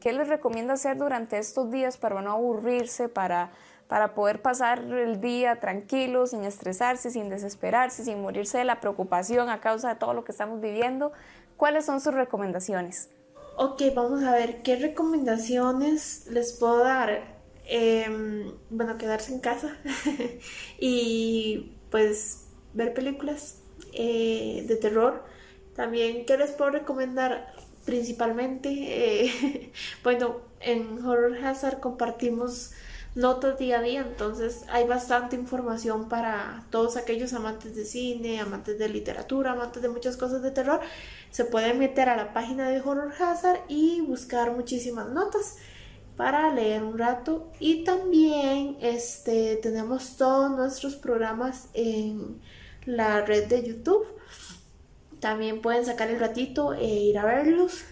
¿Qué les recomienda hacer durante estos días para no aburrirse, para para poder pasar el día tranquilo, sin estresarse, sin desesperarse, sin morirse de la preocupación a causa de todo lo que estamos viviendo. ¿Cuáles son sus recomendaciones? Ok, vamos a ver qué recomendaciones les puedo dar. Em, bueno, quedarse en casa y pues ver películas eh, de terror. También, ¿qué les puedo recomendar? Principalmente, eh, bueno, en Horror Hazard compartimos notas día a día, entonces hay bastante información para todos aquellos amantes de cine, amantes de literatura, amantes de muchas cosas de terror. Se pueden meter a la página de Horror Hazard y buscar muchísimas notas para leer un rato y también este tenemos todos nuestros programas en la red de YouTube. También pueden sacar el ratito e ir a verlos.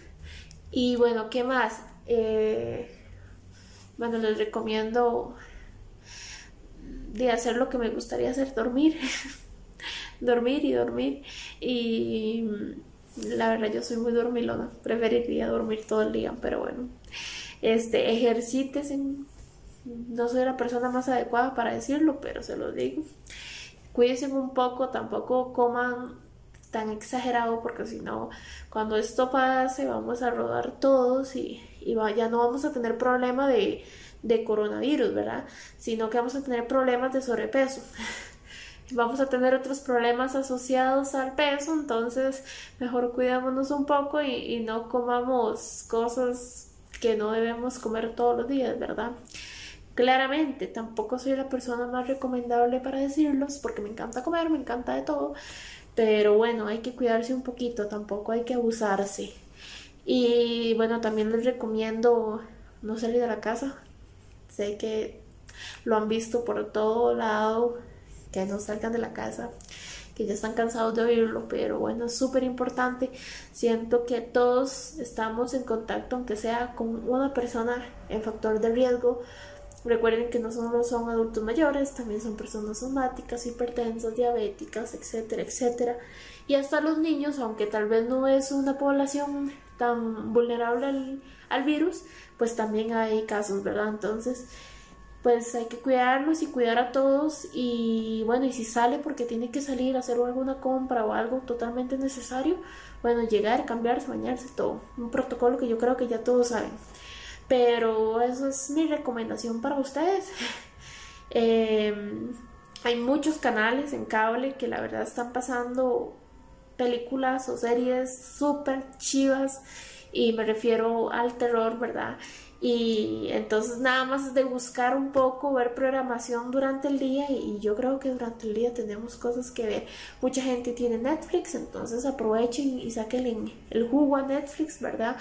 Y bueno, ¿qué más? Eh, bueno, les recomiendo de hacer lo que me gustaría hacer, dormir. dormir y dormir. Y la verdad yo soy muy dormilona, preferiría dormir todo el día, pero bueno. Este, ejercites no soy la persona más adecuada para decirlo, pero se lo digo. Cuídense un poco, tampoco coman tan exagerado porque si no, cuando esto pase vamos a rodar todos y ya no vamos a tener problema de, de coronavirus, ¿verdad? Sino que vamos a tener problemas de sobrepeso. vamos a tener otros problemas asociados al peso, entonces mejor cuidémonos un poco y, y, no comamos cosas que no debemos comer todos los días, ¿verdad? Claramente, tampoco soy la persona más recomendable para decirlos, porque me encanta comer, me encanta de todo, pero bueno, hay que cuidarse un poquito, tampoco hay que abusarse. Y bueno, también les recomiendo no salir de la casa. Sé que lo han visto por todo lado, que no salgan de la casa, que ya están cansados de oírlo, pero bueno, es súper importante. Siento que todos estamos en contacto, aunque sea con una persona en factor de riesgo. Recuerden que no solo son adultos mayores, también son personas somáticas, hipertensas, diabéticas, etcétera, etcétera. Y hasta los niños, aunque tal vez no es una población tan vulnerable al, virus, pues también hay casos, ¿verdad? Entonces, pues hay que cuidarnos y cuidar a todos y bueno, y si sale porque tiene que salir a hacer alguna compra o algo totalmente necesario, bueno, llegar, cambiarse, bañarse, todo. Un protocolo que yo creo que ya todos saben. Pero eso es mi recomendación para ustedes. Em, hay muchos canales en cable que la verdad están pasando películas o series súper chivas y me refiero al terror, ¿verdad? Y entonces nada más es de buscar un poco, ver programación durante el día y yo creo que durante el día tenemos cosas que ver. Mucha gente tiene Netflix, entonces aprovechen y saquen el jugo a Netflix, ¿verdad?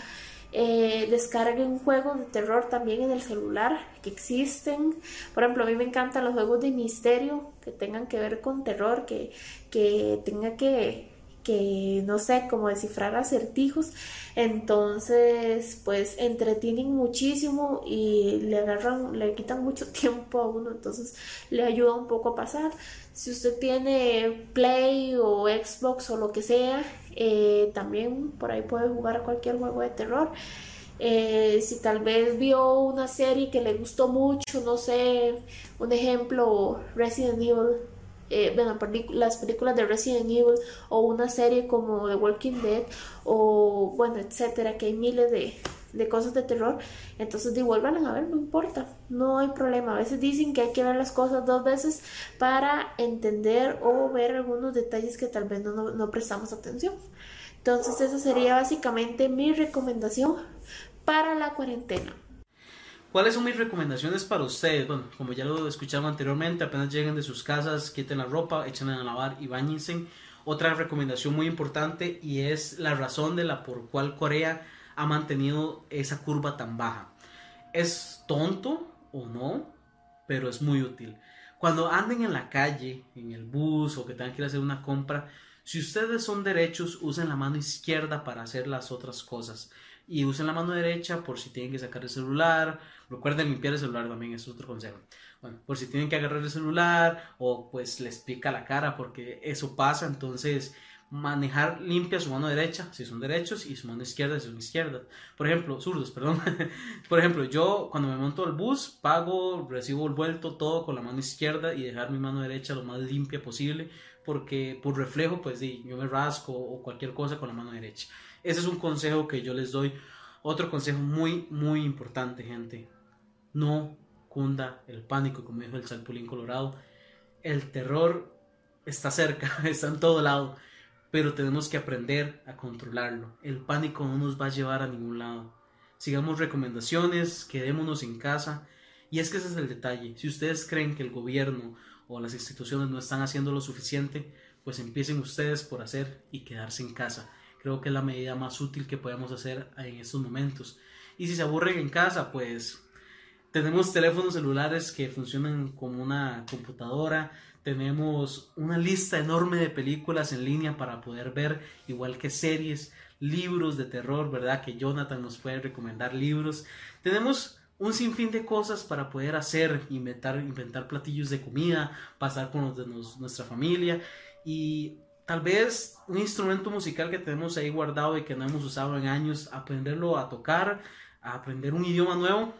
Eh, descarguen juegos de terror también en el celular que existen. Por ejemplo, a mí me encantan los juegos de misterio que tengan que ver con terror, que, que tenga que que no sé cómo descifrar acertijos. Entonces pues entretienen muchísimo y le agarran le quitan mucho tiempo a uno. Entonces le ayuda un poco a pasar. Si usted tiene play o xbox o lo que sea eh, también por ahí puede jugar a cualquier juego de terror. Eh, si tal vez vio una serie que le gustó mucho no sé un ejemplo Resident Evil eh, bueno, las películas de Resident Evil o una serie como The Walking Dead o bueno, etcétera, que hay miles de, de cosas de terror, entonces devuelvan a ver, no importa, no hay problema. A veces dicen que hay que ver las cosas dos veces para entender o ver algunos detalles que tal vez no, no prestamos atención. Entonces esa sería básicamente mi recomendación para la cuarentena. ¿Cuáles son mis recomendaciones para ustedes? Bueno, como ya lo escucharon anteriormente, apenas lleguen de sus casas, quiten la ropa, echen a lavar y bañense. Otra recomendación muy importante y es la razón de la por cual Corea ha mantenido esa curva tan baja. Es tonto o no, pero es muy útil. Cuando anden en la calle, en el bus o que tengan que ir a hacer una compra, si ustedes son derechos, usen la mano izquierda para hacer las otras cosas. Y usen la mano derecha por si tienen que sacar el celular. Recuerden limpiar el celular también, es otro consejo. Bueno, por si tienen que agarrar el celular o pues les pica la cara porque eso pasa. Entonces, manejar limpia su mano derecha si son derechos y su mano izquierda si son izquierdas. Por ejemplo, zurdos, perdón. Por ejemplo, yo cuando me monto al bus pago, recibo el vuelto todo con la mano izquierda y dejar mi mano derecha lo más limpia posible porque por reflejo pues sí, yo me rasco o cualquier cosa con la mano derecha. Ese es un consejo que yo les doy. Otro consejo muy muy importante, gente. No cunda el pánico, como dijo el Salpulín Colorado. El terror está cerca, está en todo lado pero tenemos que aprender a controlarlo. El pánico no nos va a llevar a ningún lado. Sigamos recomendaciones, quedémonos en casa. Y es que ese es el detalle. Si ustedes creen que el gobierno o las instituciones no están haciendo lo suficiente, pues empiecen ustedes por hacer y quedarse en casa. Creo que es la medida más útil que podemos hacer en estos momentos. Y si se aburren en casa, pues tenemos teléfonos celulares que funcionan como una computadora, tenemos una lista enorme de películas en línea para poder ver, igual que series, libros de terror, ¿verdad? Que Jonathan nos puede recomendar libros. Tenemos un sinfín de cosas para poder hacer, inventar, inventar platillos de comida, pasar con los de nuestra familia y tal vez un instrumento musical que tenemos ahí guardado y que no hemos usado en años, aprenderlo a tocar, a aprender un idioma nuevo.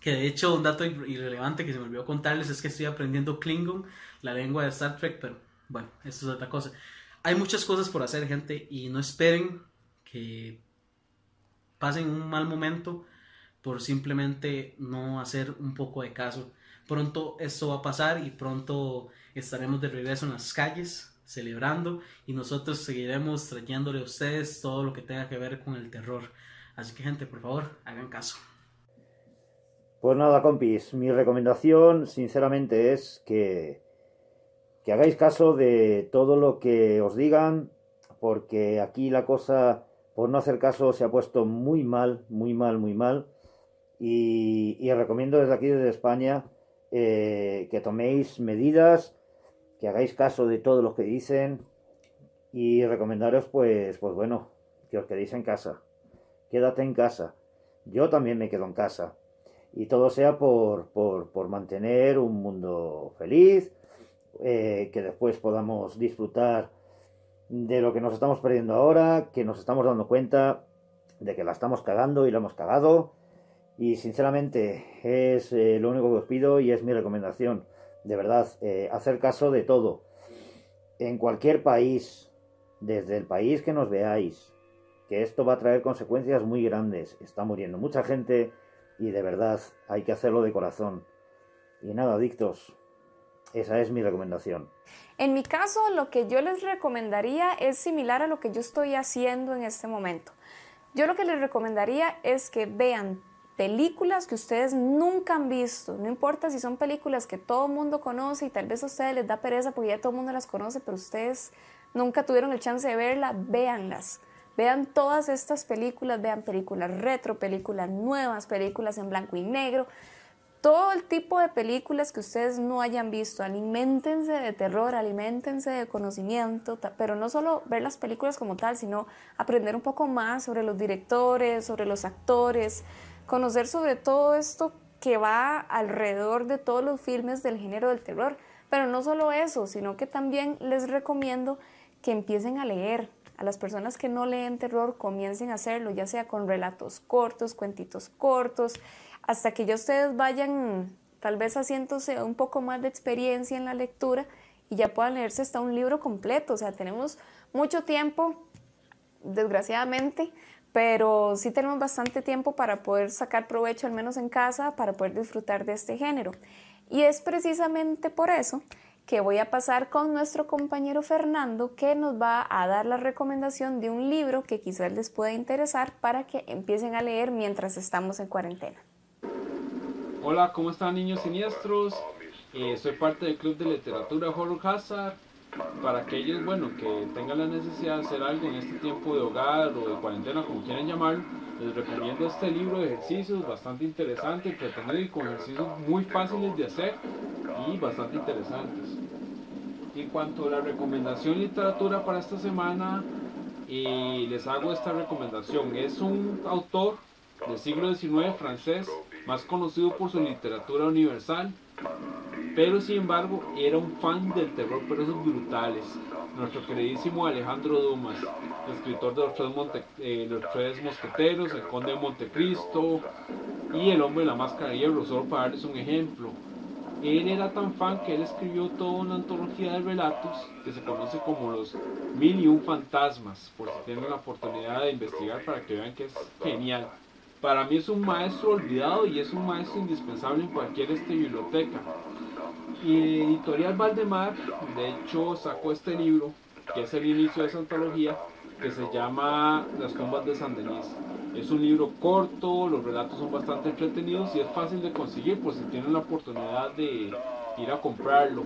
Que de hecho un dato irrelevante que se me olvidó contarles es que estoy aprendiendo Klingon la lengua de Star Trek, pero bueno, eso es otra cosa. Hay muchas cosas por hacer, gente, y no esperen que pasen un mal momento por simplemente no hacer un poco de caso. Pronto esto va a pasar y pronto estaremos de regreso en las calles celebrando y nosotros seguiremos trayéndole a ustedes todo lo que tenga que ver con el terror. Así que gente, por favor, hagan caso. Pues nada, compis, mi recomendación sinceramente es que que hagáis caso de todo lo que os digan, porque aquí la cosa, por no hacer caso, se ha puesto muy mal, muy mal, muy mal. Y, os recomiendo desde aquí, desde España, eh, que toméis medidas, que hagáis caso de todo lo que dicen y recomendaros, pues, pues bueno, que os quedéis en casa. Quédate en casa. Yo también me quedo en casa. Y todo sea por, por, por mantener un mundo feliz, eh, que después podamos disfrutar de lo que nos estamos perdiendo ahora, que nos estamos dando cuenta de que la estamos cagando y la hemos cagado. Y sinceramente es eh, lo único que os pido y es mi recomendación. De verdad, eh, hacer caso de todo. En cualquier país, desde el país que nos veáis, que esto va a traer consecuencias muy grandes. Está muriendo mucha gente y de verdad hay que hacerlo de corazón. Y nada, adictos, esa es mi recomendación. En mi caso, lo que yo les recomendaría es similar a lo que yo estoy haciendo en este momento. Yo lo que les recomendaría es que vean películas que ustedes nunca han visto, no importa si son películas que todo el mundo conoce y tal vez a ustedes les da pereza porque ya todo el mundo las conoce, pero ustedes nunca tuvieron el chance de verla, véanlas. Vean todas estas películas, vean películas retro, películas nuevas, películas en blanco y negro, todo el tipo de películas que ustedes no hayan visto. Aliméntense de terror, aliméntense de conocimiento, pero no solo ver las películas como tal, sino aprender un poco más sobre los directores, sobre los actores, conocer sobre todo esto que va alrededor de todos los filmes del género del terror. Pero no solo eso, sino que también les recomiendo que empiecen a leer. A las personas que no leen terror comiencen a hacerlo, ya sea con relatos cortos, cuentitos cortos, hasta que ya ustedes vayan tal vez haciéndose un poco más de experiencia en la lectura y ya puedan leerse hasta un libro completo. O sea, tenemos mucho tiempo, desgraciadamente, pero sí tenemos bastante tiempo para poder sacar provecho, al menos en casa, para poder disfrutar de este género. Y es precisamente por eso que voy a pasar con nuestro compañero Fernando, que nos va a dar la recomendación de un libro que quizás les pueda interesar para que empiecen a leer mientras estamos en cuarentena. Hola, ¿cómo están niños siniestros? Eh, soy parte del Club de Literatura Horror Hazard para aquellos bueno, que tengan la necesidad de hacer algo en este tiempo de hogar o de cuarentena, como quieran llamarlo, les recomiendo este libro de ejercicios bastante interesante, entretenido y con ejercicios muy fáciles de hacer y bastante interesantes. En cuanto a la recomendación literatura para esta semana, y les hago esta recomendación. Es un autor del siglo XIX francés, más conocido por su literatura universal, pero sin embargo era un fan del terror, pero esos brutales. Nuestro queridísimo Alejandro Dumas, escritor de los tres, eh, los tres mosqueteros, el conde de Montecristo y el hombre de la máscara de hierro, solo para darles un ejemplo. Él era tan fan que él escribió toda una antología de relatos que se conoce como los mil y un fantasmas, por si tienen la oportunidad de investigar para que vean que es genial. Para mí es un maestro olvidado y es un maestro indispensable en cualquier este biblioteca. Y Editorial Valdemar, de hecho, sacó este libro, que es el inicio de esa antología, que se llama Las tumbas de San Denis. Es un libro corto, los relatos son bastante entretenidos y es fácil de conseguir por si tienen la oportunidad de ir a comprarlo.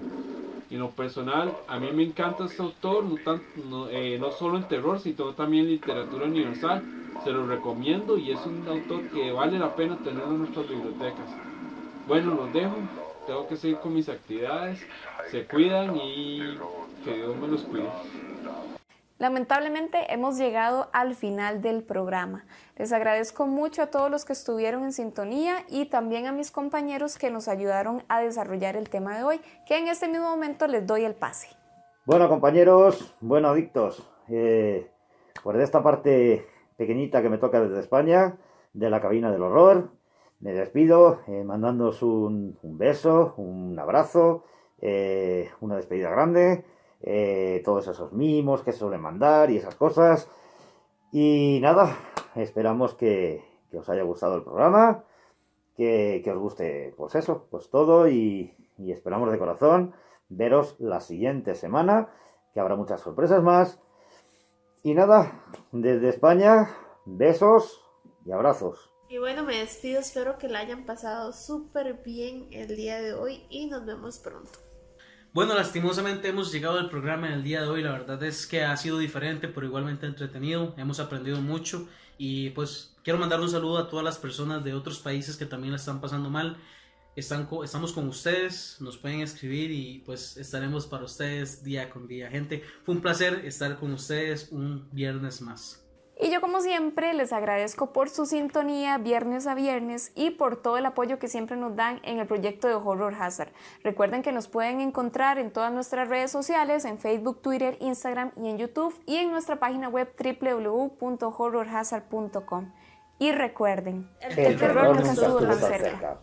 En lo personal, a mí me encanta este autor, no, eh, no solo en terror, sino también en literatura universal. Se lo recomiendo y es un autor que vale la pena tener en nuestras bibliotecas. Bueno, los dejo, tengo que seguir con mis actividades, se cuidan y que Dios me los cuide. Lamentablemente hemos llegado al final del programa. Les agradezco mucho a todos los que estuvieron en sintonía y también a mis compañeros que nos ayudaron a desarrollar el tema de hoy, que en este mismo momento les doy el pase. Bueno compañeros, bueno adictos, eh, por esta parte pequeñita que me toca desde España, de la cabina del horror, me despido eh, mandándoos un, beso, un abrazo, eh, una despedida grande eh, todos esos mimos que suelen mandar y esas cosas. Y nada, esperamos que, os haya gustado el programa, que, os guste pues eso, pues todo y esperamos de corazón veros la siguiente semana, que habrá muchas sorpresas más. Y nada, desde España, besos y abrazos. Y bueno, me despido, espero que la hayan pasado súper bien el día de hoy y nos vemos pronto. Bueno, lastimosamente hemos llegado al programa del día de hoy. La verdad es que ha sido diferente, pero igualmente entretenido. Hemos aprendido mucho y pues quiero mandar un saludo a todas las personas de otros países que también la están pasando mal. Están, estamos con ustedes, nos pueden escribir y pues estaremos para ustedes día con día. Gente, fue un placer estar con ustedes un viernes más. Y yo como siempre les agradezco por su sintonía viernes a viernes y por todo el apoyo que siempre nos dan en el proyecto de Horror Hazard. Recuerden que nos pueden encontrar en todas nuestras redes sociales, en Facebook, Twitter, Instagram y en YouTube y en nuestra página web www.horrorhazard.com. Y recuerden, el, terror nunca estuvo tan cerca.